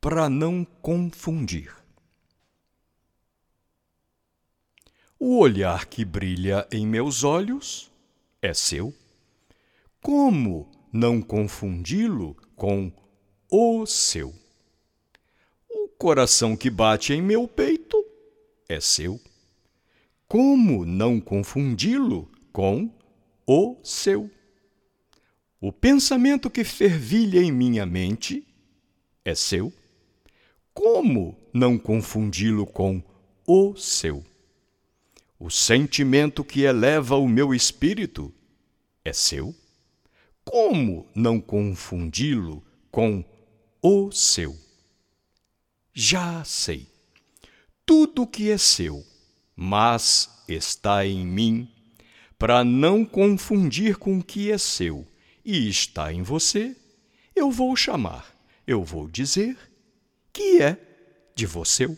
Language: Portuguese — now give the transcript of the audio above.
para não confundir. O olhar que brilha em meus olhos é seu. Como não confundi-lo com o seu? O coração que bate em meu peito é seu. Como não confundi-lo com o seu? O pensamento que fervilha em minha mente é seu. Como não confundi-lo com o seu? O sentimento que eleva o meu espírito é seu? Como não confundi-lo com o seu? Já sei. Tudo que é seu, mas está em mim, para não confundir com o que é seu e está em você, eu vou chamar, eu vou dizer que é de você.